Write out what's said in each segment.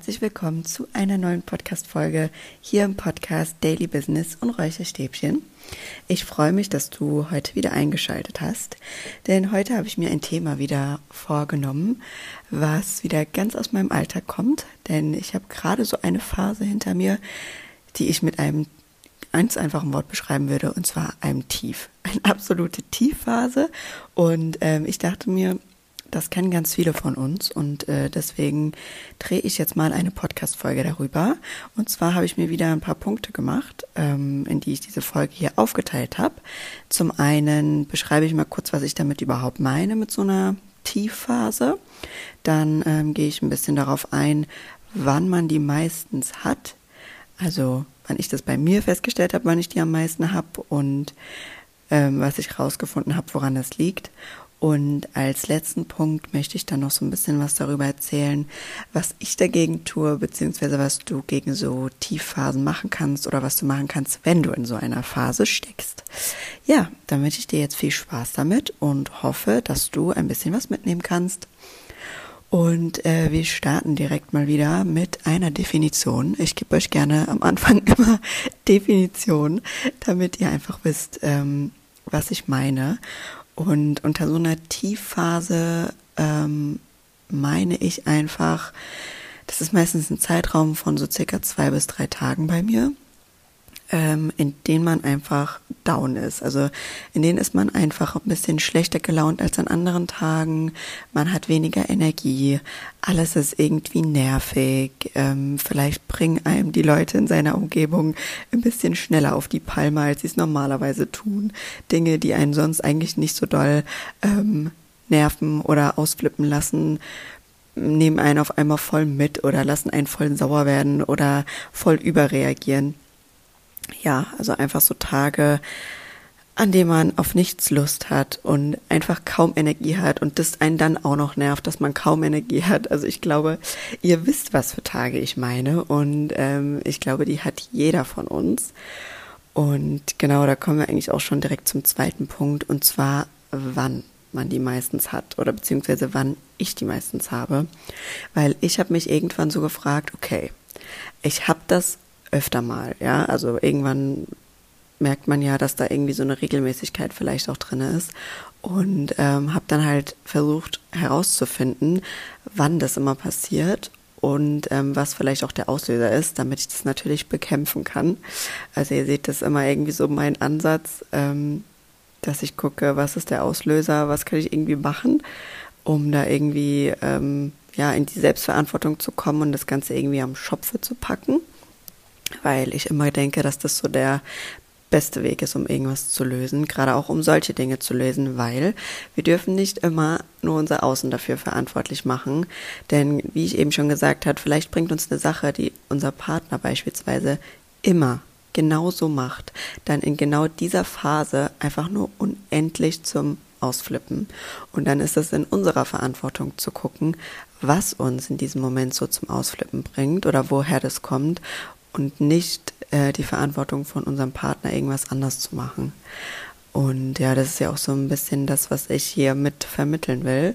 herzlich willkommen zu einer neuen Podcast-Folge hier im Podcast Daily Business und Räucherstäbchen. Ich freue mich, dass du heute wieder eingeschaltet hast, denn heute habe ich mir ein Thema wieder vorgenommen, was wieder ganz aus meinem Alltag kommt, denn ich habe gerade so eine Phase hinter mir, die ich mit einem ganz einfachen Wort beschreiben würde, und zwar einem Tief. Eine absolute Tiefphase. Und ähm, ich dachte mir, das kennen ganz viele von uns und äh, deswegen drehe ich jetzt mal eine Podcast-Folge darüber. Und zwar habe ich mir wieder ein paar Punkte gemacht, ähm, in die ich diese Folge hier aufgeteilt habe. Zum einen beschreibe ich mal kurz, was ich damit überhaupt meine mit so einer Tiefphase. Dann ähm, gehe ich ein bisschen darauf ein, wann man die meistens hat. Also wann ich das bei mir festgestellt habe, wann ich die am meisten habe und ähm, was ich rausgefunden habe, woran das liegt. Und als letzten Punkt möchte ich dann noch so ein bisschen was darüber erzählen, was ich dagegen tue, beziehungsweise was du gegen so Tiefphasen machen kannst oder was du machen kannst, wenn du in so einer Phase steckst. Ja, dann wünsche ich dir jetzt viel Spaß damit und hoffe, dass du ein bisschen was mitnehmen kannst. Und äh, wir starten direkt mal wieder mit einer Definition. Ich gebe euch gerne am Anfang immer Definition, damit ihr einfach wisst, ähm, was ich meine. Und unter so einer Tiefphase ähm, meine ich einfach, das ist meistens ein Zeitraum von so circa zwei bis drei Tagen bei mir ähm, in denen man einfach down ist. Also in denen ist man einfach ein bisschen schlechter gelaunt als an anderen Tagen. Man hat weniger Energie. Alles ist irgendwie nervig. Ähm, vielleicht bringen einem die Leute in seiner Umgebung ein bisschen schneller auf die Palme, als sie es normalerweise tun. Dinge, die einen sonst eigentlich nicht so doll ähm, nerven oder ausflippen lassen, nehmen einen auf einmal voll mit oder lassen einen voll sauer werden oder voll überreagieren ja, also einfach so Tage, an denen man auf nichts Lust hat und einfach kaum Energie hat und das einen dann auch noch nervt, dass man kaum Energie hat. Also ich glaube, ihr wisst, was für Tage ich meine und ähm, ich glaube, die hat jeder von uns. Und genau, da kommen wir eigentlich auch schon direkt zum zweiten Punkt und zwar, wann man die meistens hat oder beziehungsweise wann ich die meistens habe. Weil ich habe mich irgendwann so gefragt, okay, ich habe das öfter mal, ja. Also irgendwann merkt man ja, dass da irgendwie so eine Regelmäßigkeit vielleicht auch drin ist. Und ähm, habe dann halt versucht herauszufinden, wann das immer passiert und ähm, was vielleicht auch der Auslöser ist, damit ich das natürlich bekämpfen kann. Also ihr seht das immer irgendwie so mein Ansatz, ähm, dass ich gucke, was ist der Auslöser, was kann ich irgendwie machen, um da irgendwie ähm, ja in die Selbstverantwortung zu kommen und das Ganze irgendwie am Schopfe zu packen weil ich immer denke, dass das so der beste Weg ist, um irgendwas zu lösen, gerade auch um solche Dinge zu lösen, weil wir dürfen nicht immer nur unser Außen dafür verantwortlich machen, denn wie ich eben schon gesagt habe, vielleicht bringt uns eine Sache, die unser Partner beispielsweise immer genauso macht, dann in genau dieser Phase einfach nur unendlich zum Ausflippen. Und dann ist es in unserer Verantwortung zu gucken, was uns in diesem Moment so zum Ausflippen bringt oder woher das kommt und nicht äh, die Verantwortung von unserem Partner, irgendwas anders zu machen. Und ja, das ist ja auch so ein bisschen das, was ich hier mit vermitteln will.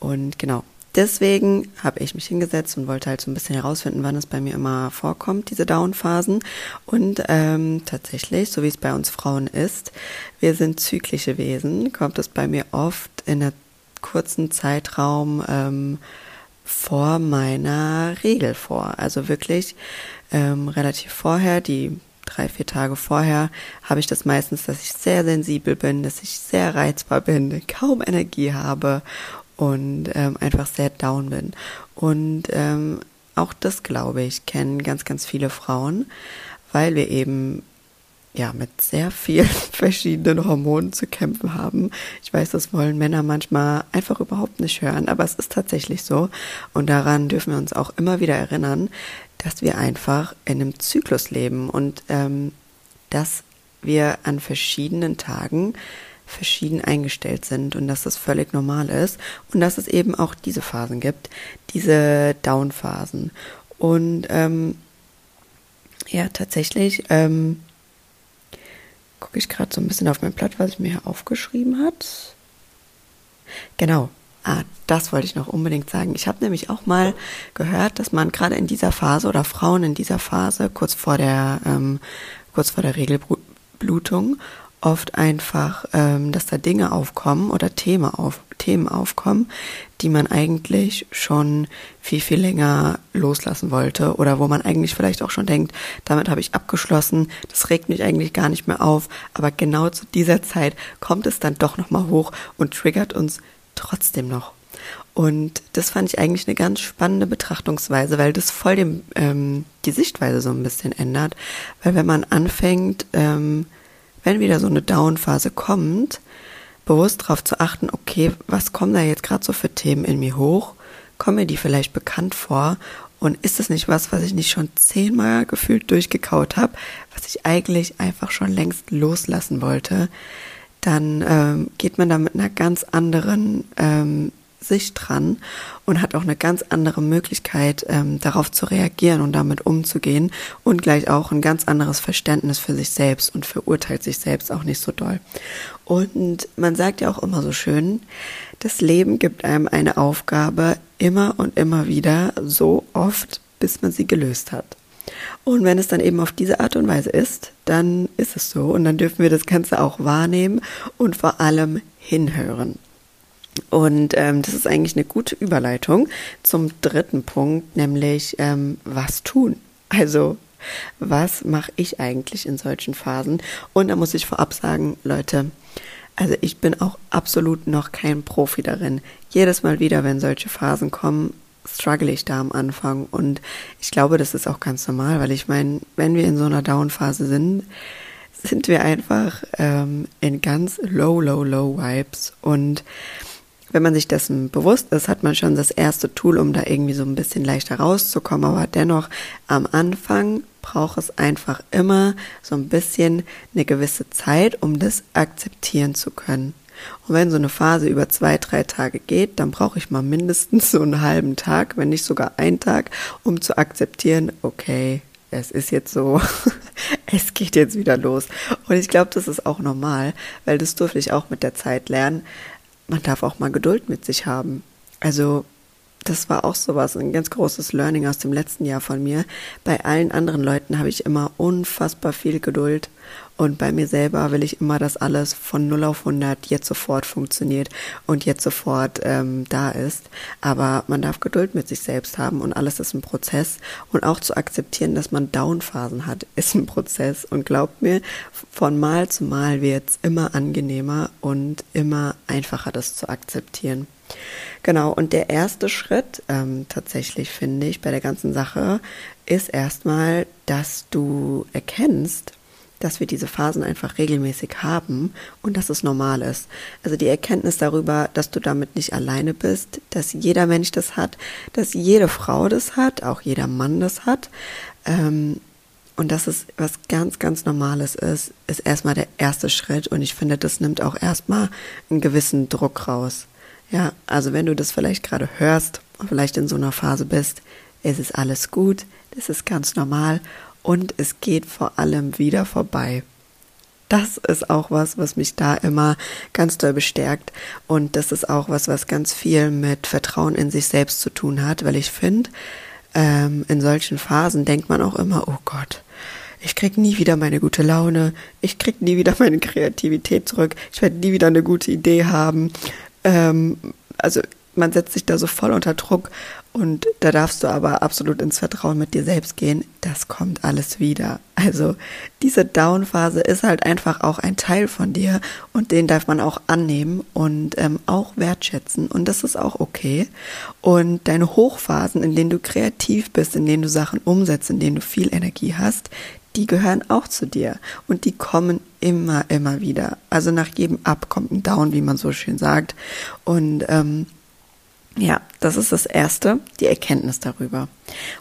Und genau, deswegen habe ich mich hingesetzt und wollte halt so ein bisschen herausfinden, wann es bei mir immer vorkommt, diese Down-Phasen. Und ähm, tatsächlich, so wie es bei uns Frauen ist, wir sind zyklische Wesen, kommt es bei mir oft in einer kurzen Zeitraum ähm, vor meiner Regel vor. Also wirklich ähm, relativ vorher, die drei, vier Tage vorher, habe ich das meistens, dass ich sehr sensibel bin, dass ich sehr reizbar bin, kaum Energie habe und ähm, einfach sehr down bin. Und ähm, auch das, glaube ich, kennen ganz, ganz viele Frauen, weil wir eben ja, mit sehr vielen verschiedenen Hormonen zu kämpfen haben. Ich weiß, das wollen Männer manchmal einfach überhaupt nicht hören, aber es ist tatsächlich so. Und daran dürfen wir uns auch immer wieder erinnern, dass wir einfach in einem Zyklus leben und ähm, dass wir an verschiedenen Tagen verschieden eingestellt sind und dass das völlig normal ist und dass es eben auch diese Phasen gibt, diese Down-Phasen. Und ähm, ja, tatsächlich ähm, gucke ich gerade so ein bisschen auf mein Blatt, was ich mir hier aufgeschrieben hat. Genau, Ah, das wollte ich noch unbedingt sagen. Ich habe nämlich auch mal gehört, dass man gerade in dieser Phase oder Frauen in dieser Phase, kurz vor der, ähm, kurz vor der Regelblutung, oft einfach, ähm, dass da Dinge aufkommen oder Themen, auf, Themen aufkommen, die man eigentlich schon viel, viel länger loslassen wollte oder wo man eigentlich vielleicht auch schon denkt, damit habe ich abgeschlossen, das regt mich eigentlich gar nicht mehr auf, aber genau zu dieser Zeit kommt es dann doch nochmal hoch und triggert uns trotzdem noch. Und das fand ich eigentlich eine ganz spannende Betrachtungsweise, weil das voll dem, ähm, die Sichtweise so ein bisschen ändert. Weil wenn man anfängt, ähm, wenn wieder so eine Down-Phase kommt, bewusst darauf zu achten, okay, was kommen da jetzt gerade so für Themen in mir hoch? Kommen mir die vielleicht bekannt vor? Und ist es nicht was, was ich nicht schon zehnmal gefühlt durchgekaut habe, was ich eigentlich einfach schon längst loslassen wollte? Dann ähm, geht man da mit einer ganz anderen ähm, Sicht dran und hat auch eine ganz andere Möglichkeit, ähm, darauf zu reagieren und damit umzugehen und gleich auch ein ganz anderes Verständnis für sich selbst und verurteilt sich selbst auch nicht so doll. Und man sagt ja auch immer so schön, das Leben gibt einem eine Aufgabe immer und immer wieder so oft, bis man sie gelöst hat. Und wenn es dann eben auf diese Art und Weise ist, dann ist es so und dann dürfen wir das Ganze auch wahrnehmen und vor allem hinhören. Und ähm, das ist eigentlich eine gute Überleitung zum dritten Punkt, nämlich ähm, was tun. Also was mache ich eigentlich in solchen Phasen? Und da muss ich vorab sagen, Leute, also ich bin auch absolut noch kein Profi darin. Jedes Mal wieder, wenn solche Phasen kommen, struggle ich da am Anfang. Und ich glaube, das ist auch ganz normal, weil ich meine, wenn wir in so einer Down-Phase sind, sind wir einfach ähm, in ganz low, low, low Vibes. Und wenn man sich dessen bewusst ist, hat man schon das erste Tool, um da irgendwie so ein bisschen leichter rauszukommen. Aber dennoch am Anfang braucht es einfach immer so ein bisschen eine gewisse Zeit, um das akzeptieren zu können. Und wenn so eine Phase über zwei, drei Tage geht, dann brauche ich mal mindestens so einen halben Tag, wenn nicht sogar einen Tag, um zu akzeptieren, okay, es ist jetzt so, es geht jetzt wieder los. Und ich glaube, das ist auch normal, weil das durfte ich auch mit der Zeit lernen man darf auch mal Geduld mit sich haben. Also das war auch sowas, ein ganz großes Learning aus dem letzten Jahr von mir. Bei allen anderen Leuten habe ich immer unfassbar viel Geduld und bei mir selber will ich immer, dass alles von 0 auf 100 jetzt sofort funktioniert und jetzt sofort ähm, da ist. Aber man darf Geduld mit sich selbst haben und alles ist ein Prozess. Und auch zu akzeptieren, dass man Downphasen hat, ist ein Prozess. Und glaubt mir, von Mal zu Mal wird es immer angenehmer und immer einfacher, das zu akzeptieren. Genau, und der erste Schritt ähm, tatsächlich, finde ich, bei der ganzen Sache ist erstmal, dass du erkennst, dass wir diese Phasen einfach regelmäßig haben und dass es normal ist. Also die Erkenntnis darüber, dass du damit nicht alleine bist, dass jeder Mensch das hat, dass jede Frau das hat, auch jeder Mann das hat. Ähm, und dass es was ganz, ganz Normales ist, ist erstmal der erste Schritt. Und ich finde, das nimmt auch erstmal einen gewissen Druck raus. Ja, also wenn du das vielleicht gerade hörst vielleicht in so einer Phase bist, es ist alles gut, das ist ganz normal und es geht vor allem wieder vorbei. Das ist auch was, was mich da immer ganz doll bestärkt. Und das ist auch was, was ganz viel mit Vertrauen in sich selbst zu tun hat, weil ich finde, ähm, in solchen Phasen denkt man auch immer, oh Gott, ich krieg nie wieder meine gute Laune, ich krieg nie wieder meine Kreativität zurück, ich werde nie wieder eine gute Idee haben. Ähm, also man setzt sich da so voll unter Druck und da darfst du aber absolut ins Vertrauen mit dir selbst gehen. Das kommt alles wieder. Also diese Down-Phase ist halt einfach auch ein Teil von dir und den darf man auch annehmen und ähm, auch wertschätzen. Und das ist auch okay. Und deine Hochphasen, in denen du kreativ bist, in denen du Sachen umsetzt, in denen du viel Energie hast, die gehören auch zu dir und die kommen immer, immer wieder. Also nach jedem Up kommt ein Down, wie man so schön sagt. Und ähm, ja, das ist das Erste, die Erkenntnis darüber.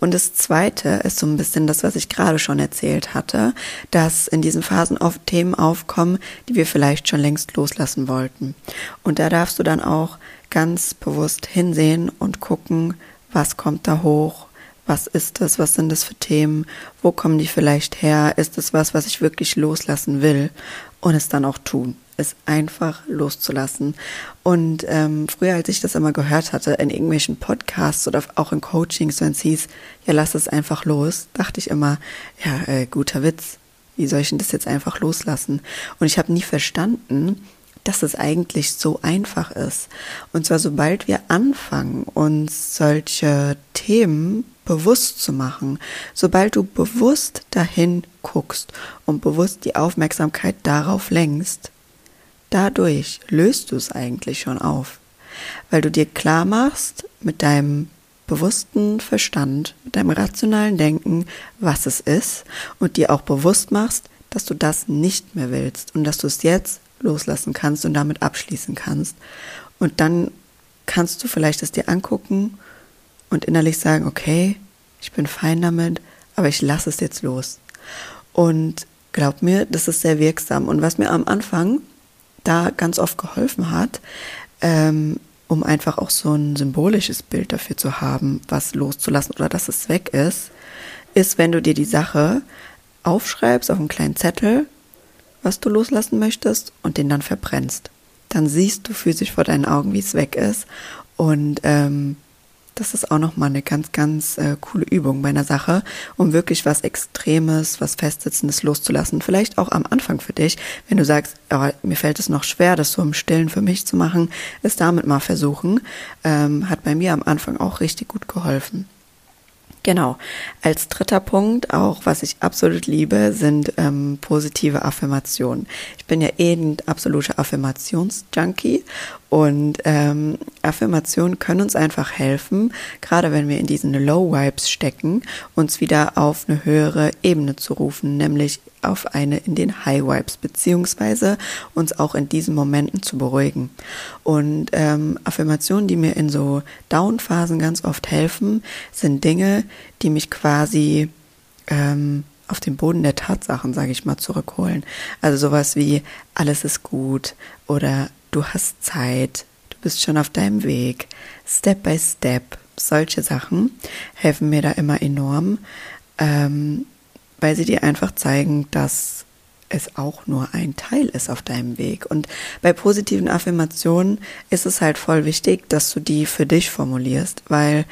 Und das Zweite ist so ein bisschen das, was ich gerade schon erzählt hatte, dass in diesen Phasen oft Themen aufkommen, die wir vielleicht schon längst loslassen wollten. Und da darfst du dann auch ganz bewusst hinsehen und gucken, was kommt da hoch, was ist das, was sind das für Themen, wo kommen die vielleicht her, ist es was, was ich wirklich loslassen will und es dann auch tun. es einfach loszulassen. Und ähm, früher, als ich das immer gehört hatte in irgendwelchen Podcasts oder auch in Coachings, wenn es hieß, ja, lass es einfach los, dachte ich immer, ja, äh, guter Witz, wie soll ich denn das jetzt einfach loslassen? Und ich habe nie verstanden, dass es eigentlich so einfach ist. Und zwar sobald wir anfangen, uns solche Themen bewusst zu machen, sobald du bewusst dahin guckst und bewusst die Aufmerksamkeit darauf lenkst, dadurch löst du es eigentlich schon auf, weil du dir klar machst mit deinem bewussten Verstand, mit deinem rationalen Denken, was es ist und dir auch bewusst machst, dass du das nicht mehr willst und dass du es jetzt loslassen kannst und damit abschließen kannst. Und dann kannst du vielleicht es dir angucken und innerlich sagen, okay, ich bin fein damit, aber ich lasse es jetzt los. Und glaub mir, das ist sehr wirksam. Und was mir am Anfang da ganz oft geholfen hat, ähm, um einfach auch so ein symbolisches Bild dafür zu haben, was loszulassen oder dass es weg ist, ist, wenn du dir die Sache aufschreibst auf einen kleinen Zettel was du loslassen möchtest und den dann verbrennst. Dann siehst du physisch vor deinen Augen, wie es weg ist. Und ähm, das ist auch nochmal eine ganz, ganz äh, coole Übung bei einer Sache, um wirklich was Extremes, was Festsitzendes loszulassen. Vielleicht auch am Anfang für dich, wenn du sagst, oh, mir fällt es noch schwer, das so im Stillen für mich zu machen, es damit mal versuchen. Ähm, hat bei mir am Anfang auch richtig gut geholfen. Genau. Als dritter Punkt, auch was ich absolut liebe, sind ähm, positive Affirmationen. Ich bin ja eh ein absoluter Affirmationsjunkie und ähm, Affirmationen können uns einfach helfen, gerade wenn wir in diesen Low Vibes stecken, uns wieder auf eine höhere Ebene zu rufen, nämlich auf eine in den High Vibes, beziehungsweise uns auch in diesen Momenten zu beruhigen. Und ähm, Affirmationen, die mir in so Down-Phasen ganz oft helfen, sind Dinge, die mich quasi ähm, auf den Boden der Tatsachen, sage ich mal, zurückholen. Also sowas wie alles ist gut oder du hast Zeit, du bist schon auf deinem Weg, Step by Step, solche Sachen helfen mir da immer enorm, ähm, weil sie dir einfach zeigen, dass es auch nur ein Teil ist auf deinem Weg. Und bei positiven Affirmationen ist es halt voll wichtig, dass du die für dich formulierst, weil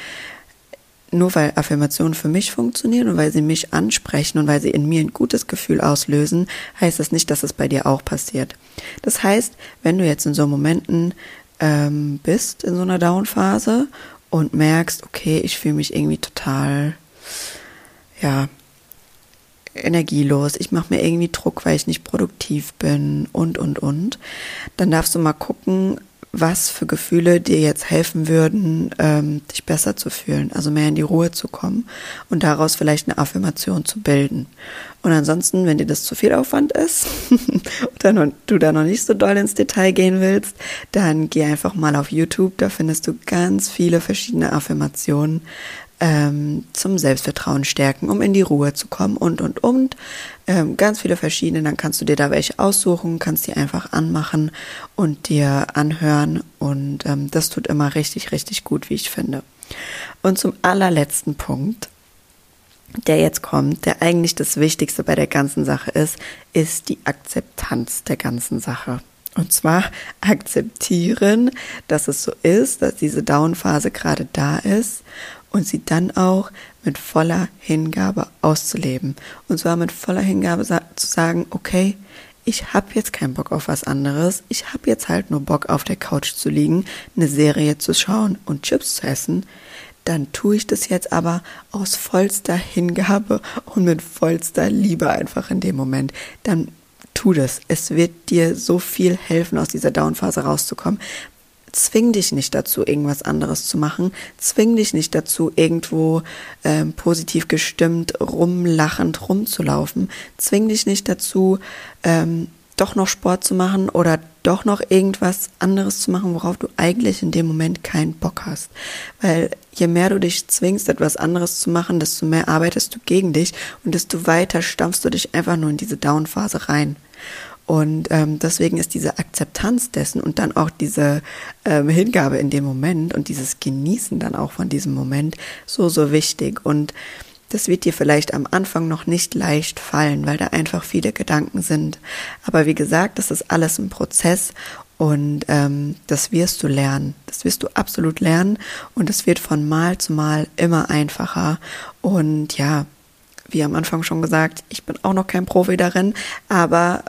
nur weil Affirmationen für mich funktionieren und weil sie mich ansprechen und weil sie in mir ein gutes Gefühl auslösen, heißt das nicht, dass es bei dir auch passiert. Das heißt, wenn du jetzt in so Momenten ähm, bist, in so einer Down-Phase und merkst, okay, ich fühle mich irgendwie total, ja, energielos, ich mache mir irgendwie Druck, weil ich nicht produktiv bin und, und, und, dann darfst du mal gucken, was für Gefühle dir jetzt helfen würden, ähm, dich besser zu fühlen, also mehr in die Ruhe zu kommen und daraus vielleicht eine Affirmation zu bilden. Und ansonsten, wenn dir das zu viel Aufwand ist oder du da noch nicht so doll ins Detail gehen willst, dann geh einfach mal auf YouTube, da findest du ganz viele verschiedene Affirmationen, ähm, zum Selbstvertrauen stärken, um in die Ruhe zu kommen und, und, und. Ähm, ganz viele verschiedene, dann kannst du dir da welche aussuchen, kannst die einfach anmachen und dir anhören und ähm, das tut immer richtig, richtig gut, wie ich finde. Und zum allerletzten Punkt, der jetzt kommt, der eigentlich das Wichtigste bei der ganzen Sache ist, ist die Akzeptanz der ganzen Sache. Und zwar akzeptieren, dass es so ist, dass diese Down-Phase gerade da ist und sie dann auch mit voller Hingabe auszuleben. Und zwar mit voller Hingabe zu sagen, okay, ich habe jetzt keinen Bock auf was anderes. Ich habe jetzt halt nur Bock auf der Couch zu liegen, eine Serie zu schauen und Chips zu essen. Dann tue ich das jetzt aber aus vollster Hingabe und mit vollster Liebe einfach in dem Moment. Dann tu das. Es wird dir so viel helfen, aus dieser Downphase rauszukommen, zwing dich nicht dazu, irgendwas anderes zu machen. Zwing dich nicht dazu, irgendwo ähm, positiv gestimmt, rumlachend rumzulaufen. Zwing dich nicht dazu, ähm, doch noch Sport zu machen oder doch noch irgendwas anderes zu machen, worauf du eigentlich in dem Moment keinen Bock hast. Weil je mehr du dich zwingst, etwas anderes zu machen, desto mehr arbeitest du gegen dich und desto weiter stampfst du dich einfach nur in diese Down-Phase rein. Und ähm, deswegen ist diese Akzeptanz dessen und dann auch diese ähm, Hingabe in dem Moment und dieses Genießen dann auch von diesem Moment so, so wichtig. Und Das wird dir vielleicht am Anfang noch nicht leicht fallen, weil da einfach viele Gedanken sind. Aber wie gesagt, das ist alles ein Prozess und ähm, das wirst du lernen. Das wirst du absolut lernen und es wird von Mal zu Mal immer einfacher. Und ja, wie am Anfang schon gesagt, ich bin auch noch kein Profi darin, aber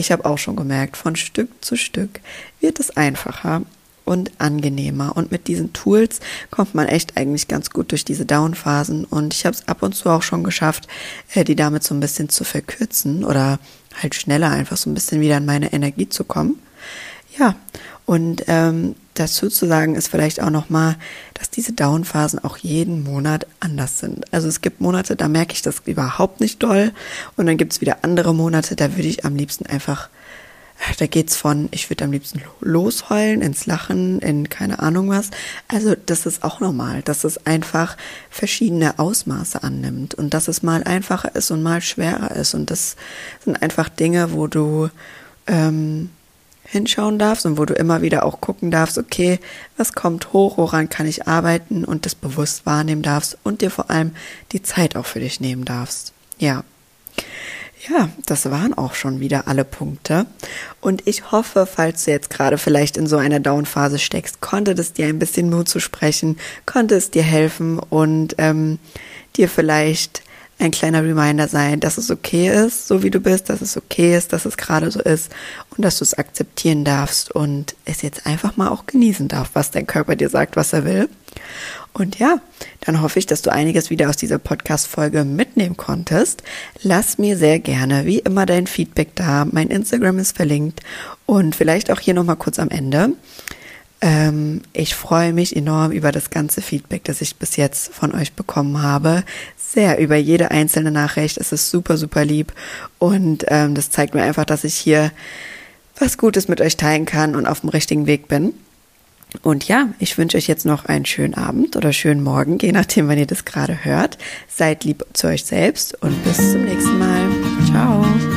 ich habe auch schon gemerkt, von Stück zu Stück wird es einfacher und angenehmer. Und mit diesen Tools kommt man echt eigentlich ganz gut durch diese Downphasen. Und ich habe es ab und zu auch schon geschafft, äh, die damit so ein bisschen zu verkürzen oder halt schneller einfach so ein bisschen wieder in meine Energie zu kommen. Ja, und ähm, dazu zu sagen ist vielleicht auch nochmal, dass diese Downphasen auch jeden Monat anders sind. Also es gibt Monate, da merke ich das überhaupt nicht doll. Und dann gibt es wieder andere Monate, da würde ich am liebsten einfach, da geht's von, ich würde am liebsten losheulen, ins Lachen, in keine Ahnung was. Also das ist auch normal, dass es einfach verschiedene Ausmaße annimmt und dass es mal einfacher ist und mal schwerer ist. Und das sind einfach Dinge, wo du ähm, hinschauen darfst und wo du immer wieder auch gucken darfst, okay, was kommt hoch, woran kann ich arbeiten und das bewusst wahrnehmen darfst und dir vor allem die Zeit auch für dich nehmen darfst. Ja. Ja, das waren auch schon wieder alle Punkte. Und ich hoffe, falls du jetzt gerade vielleicht in so einer Downphase steckst, konnte es dir ein bisschen Mut zu sprechen, konnte es dir helfen und ähm, dir vielleicht ein kleiner Reminder sein, dass es okay ist, so wie du bist, dass es okay ist, dass es gerade so ist und dass du es akzeptieren darfst und es jetzt einfach mal auch genießen darf, was dein Körper dir sagt, was er will. Und ja, dann hoffe ich, dass du einiges wieder aus dieser Podcast-Folge mitnehmen konntest. Lass mir sehr gerne, wie immer, dein Feedback da. Mein Instagram ist verlinkt und vielleicht auch hier nochmal kurz am Ende. Ähm, ich freue mich enorm über das ganze Feedback, das ich bis jetzt von euch bekommen habe. Sehr über jede einzelne Nachricht. Es ist super, super lieb. Und ähm, das zeigt mir einfach, dass ich hier was Gutes mit euch teilen kann und auf dem richtigen Weg bin. Und ja, ich wünsche euch jetzt noch einen schönen Abend oder schönen Morgen, je nachdem, wann ihr das gerade hört. Seid lieb zu euch selbst und bis zum nächsten Mal.